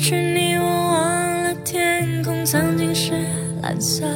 失去你，我忘了天空曾经是蓝色。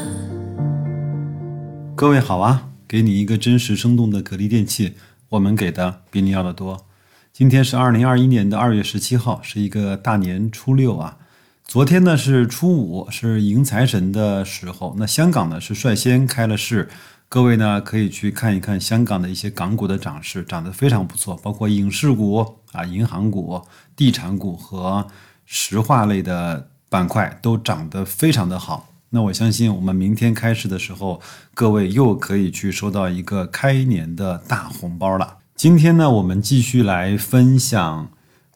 各位好啊，给你一个真实生动的格力电器，我们给的比你要的多。今天是二零二一年的二月十七号，是一个大年初六啊。昨天呢是初五，是迎财神的时候。那香港呢是率先开了市，各位呢可以去看一看香港的一些港股的涨势，涨得非常不错，包括影视股啊、银行股、地产股和石化类的板块都涨得非常的好。那我相信，我们明天开市的时候，各位又可以去收到一个开年的大红包了。今天呢，我们继续来分享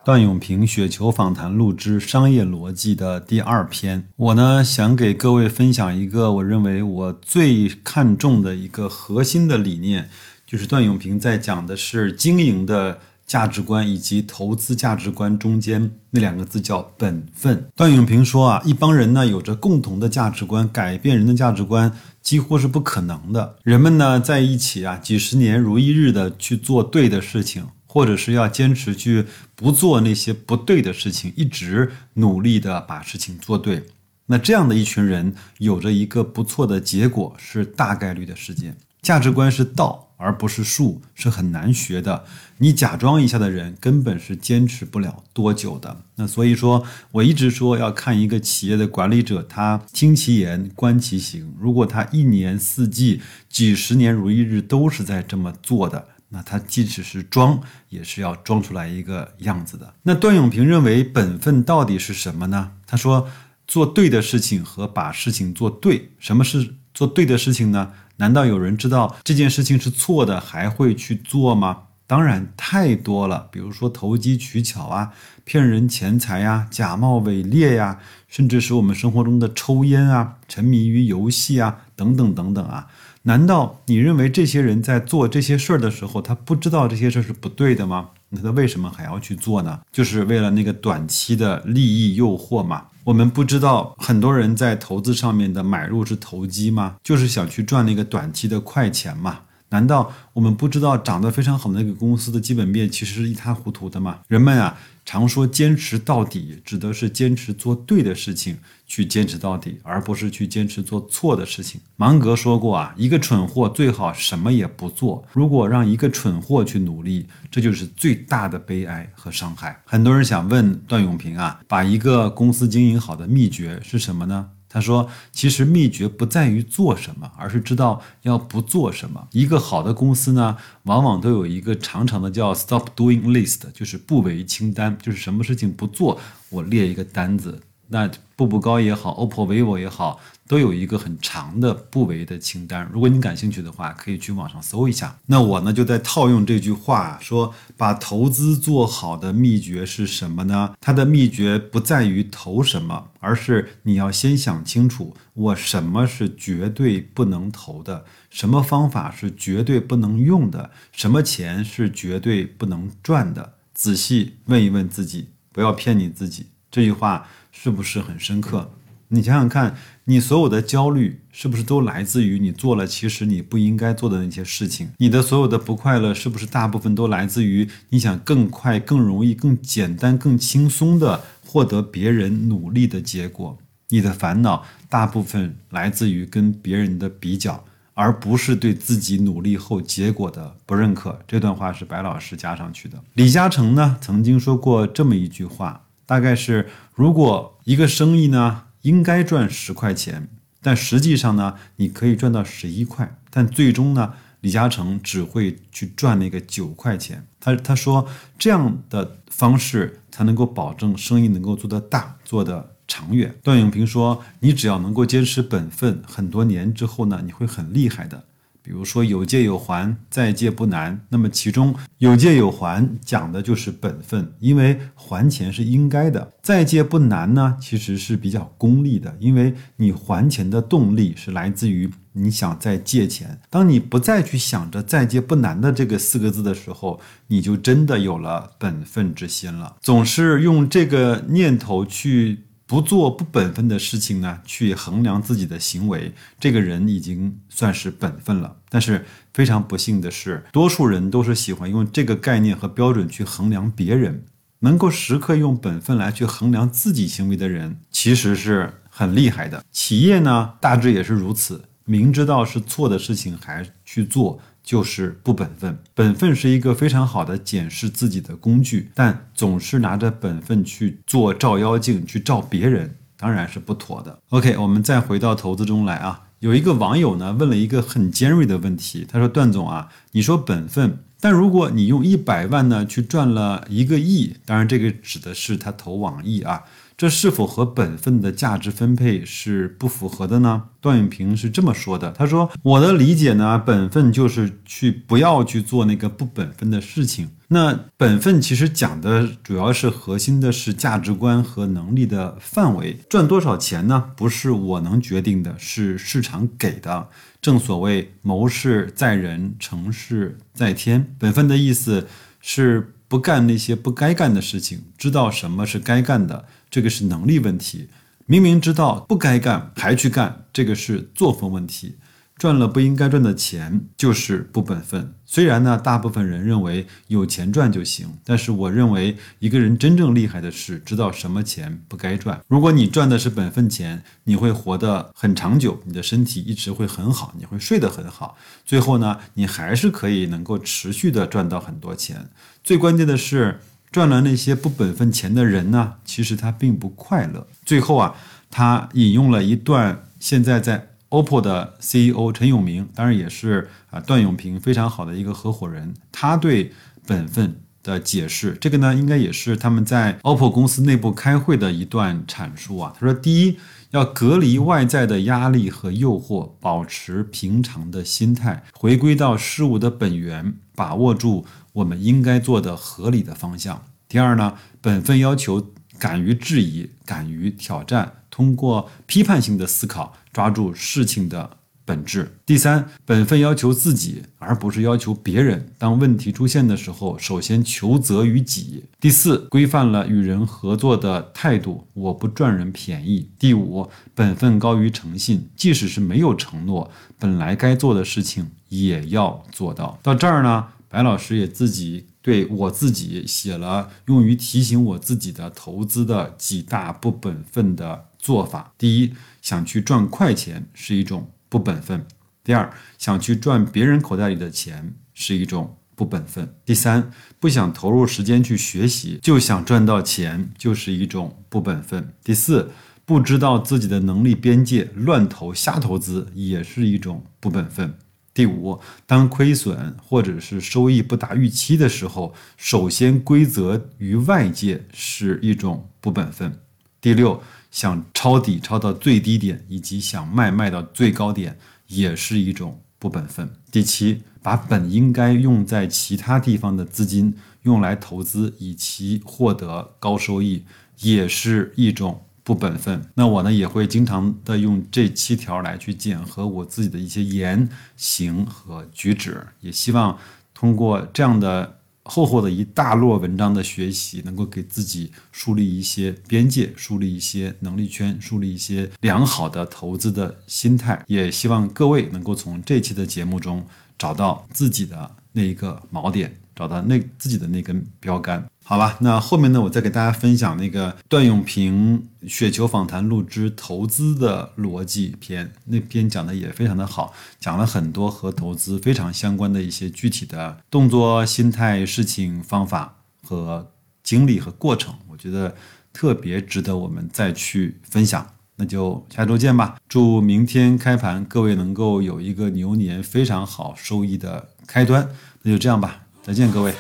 段永平雪球访谈录之商业逻辑的第二篇。我呢，想给各位分享一个我认为我最看重的一个核心的理念，就是段永平在讲的是经营的。价值观以及投资价值观中间那两个字叫本分。段永平说啊，一帮人呢有着共同的价值观，改变人的价值观几乎是不可能的。人们呢在一起啊，几十年如一日的去做对的事情，或者是要坚持去不做那些不对的事情，一直努力的把事情做对。那这样的一群人有着一个不错的结果，是大概率的事件。价值观是道。而不是术是很难学的，你假装一下的人根本是坚持不了多久的。那所以说，我一直说要看一个企业的管理者，他听其言，观其行。如果他一年四季、几十年如一日都是在这么做的，那他即使是装，也是要装出来一个样子的。那段永平认为本分到底是什么呢？他说，做对的事情和把事情做对。什么是做对的事情呢？难道有人知道这件事情是错的还会去做吗？当然太多了，比如说投机取巧啊、骗人钱财呀、假冒伪劣呀，甚至使我们生活中的抽烟啊、沉迷于游戏啊等等等等啊。难道你认为这些人在做这些事儿的时候，他不知道这些事儿是不对的吗？那他为什么还要去做呢？就是为了那个短期的利益诱惑嘛。我们不知道很多人在投资上面的买入是投机吗？就是想去赚那个短期的快钱嘛？难道我们不知道涨得非常好的那个公司的基本面其实是一塌糊涂的吗？人们啊。常说坚持到底，指的是坚持做对的事情，去坚持到底，而不是去坚持做错的事情。芒格说过啊，一个蠢货最好什么也不做。如果让一个蠢货去努力，这就是最大的悲哀和伤害。很多人想问段永平啊，把一个公司经营好的秘诀是什么呢？他说：“其实秘诀不在于做什么，而是知道要不做什么。一个好的公司呢，往往都有一个长长的叫 ‘stop doing list’，就是不为清单，就是什么事情不做，我列一个单子。那步步高也好，OPPO、vivo 也好。”都有一个很长的不为的清单，如果你感兴趣的话，可以去网上搜一下。那我呢，就在套用这句话说，把投资做好的秘诀是什么呢？它的秘诀不在于投什么，而是你要先想清楚，我什么是绝对不能投的，什么方法是绝对不能用的，什么钱是绝对不能赚的。仔细问一问自己，不要骗你自己。这句话是不是很深刻？你想想看，你所有的焦虑是不是都来自于你做了其实你不应该做的那些事情？你的所有的不快乐是不是大部分都来自于你想更快、更容易、更简单、更轻松的获得别人努力的结果？你的烦恼大部分来自于跟别人的比较，而不是对自己努力后结果的不认可。这段话是白老师加上去的。李嘉诚呢曾经说过这么一句话，大概是：如果一个生意呢。应该赚十块钱，但实际上呢，你可以赚到十一块，但最终呢，李嘉诚只会去赚那个九块钱。他他说这样的方式才能够保证生意能够做得大，做得长远。段永平说，你只要能够坚持本分，很多年之后呢，你会很厉害的。比如说有借有还，再借不难。那么其中有借有还讲的就是本分，因为还钱是应该的。再借不难呢，其实是比较功利的，因为你还钱的动力是来自于你想再借钱。当你不再去想着再借不难的这个四个字的时候，你就真的有了本分之心了。总是用这个念头去。不做不本分的事情呢，去衡量自己的行为，这个人已经算是本分了。但是非常不幸的是，多数人都是喜欢用这个概念和标准去衡量别人。能够时刻用本分来去衡量自己行为的人，其实是很厉害的。企业呢，大致也是如此，明知道是错的事情还去做，就是不本分。本分是一个非常好的检视自己的工具，但总是拿着本分去做照妖镜，去照别人，当然是不妥的。OK，我们再回到投资中来啊。有一个网友呢问了一个很尖锐的问题，他说：“段总啊，你说本分，但如果你用一百万呢去赚了一个亿，当然这个指的是他投网易啊。”这是否和本分的价值分配是不符合的呢？段永平是这么说的，他说：“我的理解呢，本分就是去不要去做那个不本分的事情。那本分其实讲的主要是核心的是价值观和能力的范围。赚多少钱呢？不是我能决定的，是市场给的。正所谓谋事在人，成事在天。本分的意思是。”不干那些不该干的事情，知道什么是该干的，这个是能力问题；明明知道不该干还去干，这个是作风问题。赚了不应该赚的钱就是不本分。虽然呢，大部分人认为有钱赚就行，但是我认为一个人真正厉害的是知道什么钱不该赚。如果你赚的是本分钱，你会活得很长久，你的身体一直会很好，你会睡得很好。最后呢，你还是可以能够持续的赚到很多钱。最关键的是，赚了那些不本分钱的人呢，其实他并不快乐。最后啊，他引用了一段现在在。OPPO 的 CEO 陈永明，当然也是啊段永平非常好的一个合伙人。他对本分的解释，这个呢应该也是他们在 OPPO 公司内部开会的一段阐述啊。他说：第一，要隔离外在的压力和诱惑，保持平常的心态，回归到事物的本源，把握住我们应该做的合理的方向。第二呢，本分要求敢于质疑，敢于挑战。通过批判性的思考，抓住事情的本质。第三，本分要求自己，而不是要求别人。当问题出现的时候，首先求责于己。第四，规范了与人合作的态度，我不赚人便宜。第五，本分高于诚信，即使是没有承诺，本来该做的事情也要做到。到这儿呢，白老师也自己。对我自己写了用于提醒我自己的投资的几大不本分的做法。第一，想去赚快钱是一种不本分；第二，想去赚别人口袋里的钱是一种不本分；第三，不想投入时间去学习就想赚到钱就是一种不本分；第四，不知道自己的能力边界乱投瞎投资也是一种不本分。第五，当亏损或者是收益不达预期的时候，首先归责于外界是一种不本分。第六，想抄底抄到最低点，以及想卖卖到最高点，也是一种不本分。第七，把本应该用在其他地方的资金用来投资，以其获得高收益，也是一种。不本分，那我呢也会经常的用这七条来去检核我自己的一些言行和举止，也希望通过这样的厚厚的一大摞文章的学习，能够给自己树立一些边界，树立一些能力圈，树立一些良好的投资的心态。也希望各位能够从这期的节目中找到自己的那一个锚点。找到那自己的那根标杆，好吧？那后面呢，我再给大家分享那个段永平雪球访谈录之投资的逻辑篇，那篇讲的也非常的好，讲了很多和投资非常相关的一些具体的动作、心态、事情、方法和经历和过程，我觉得特别值得我们再去分享。那就下周见吧！祝明天开盘各位能够有一个牛年非常好收益的开端。那就这样吧。再见，各位。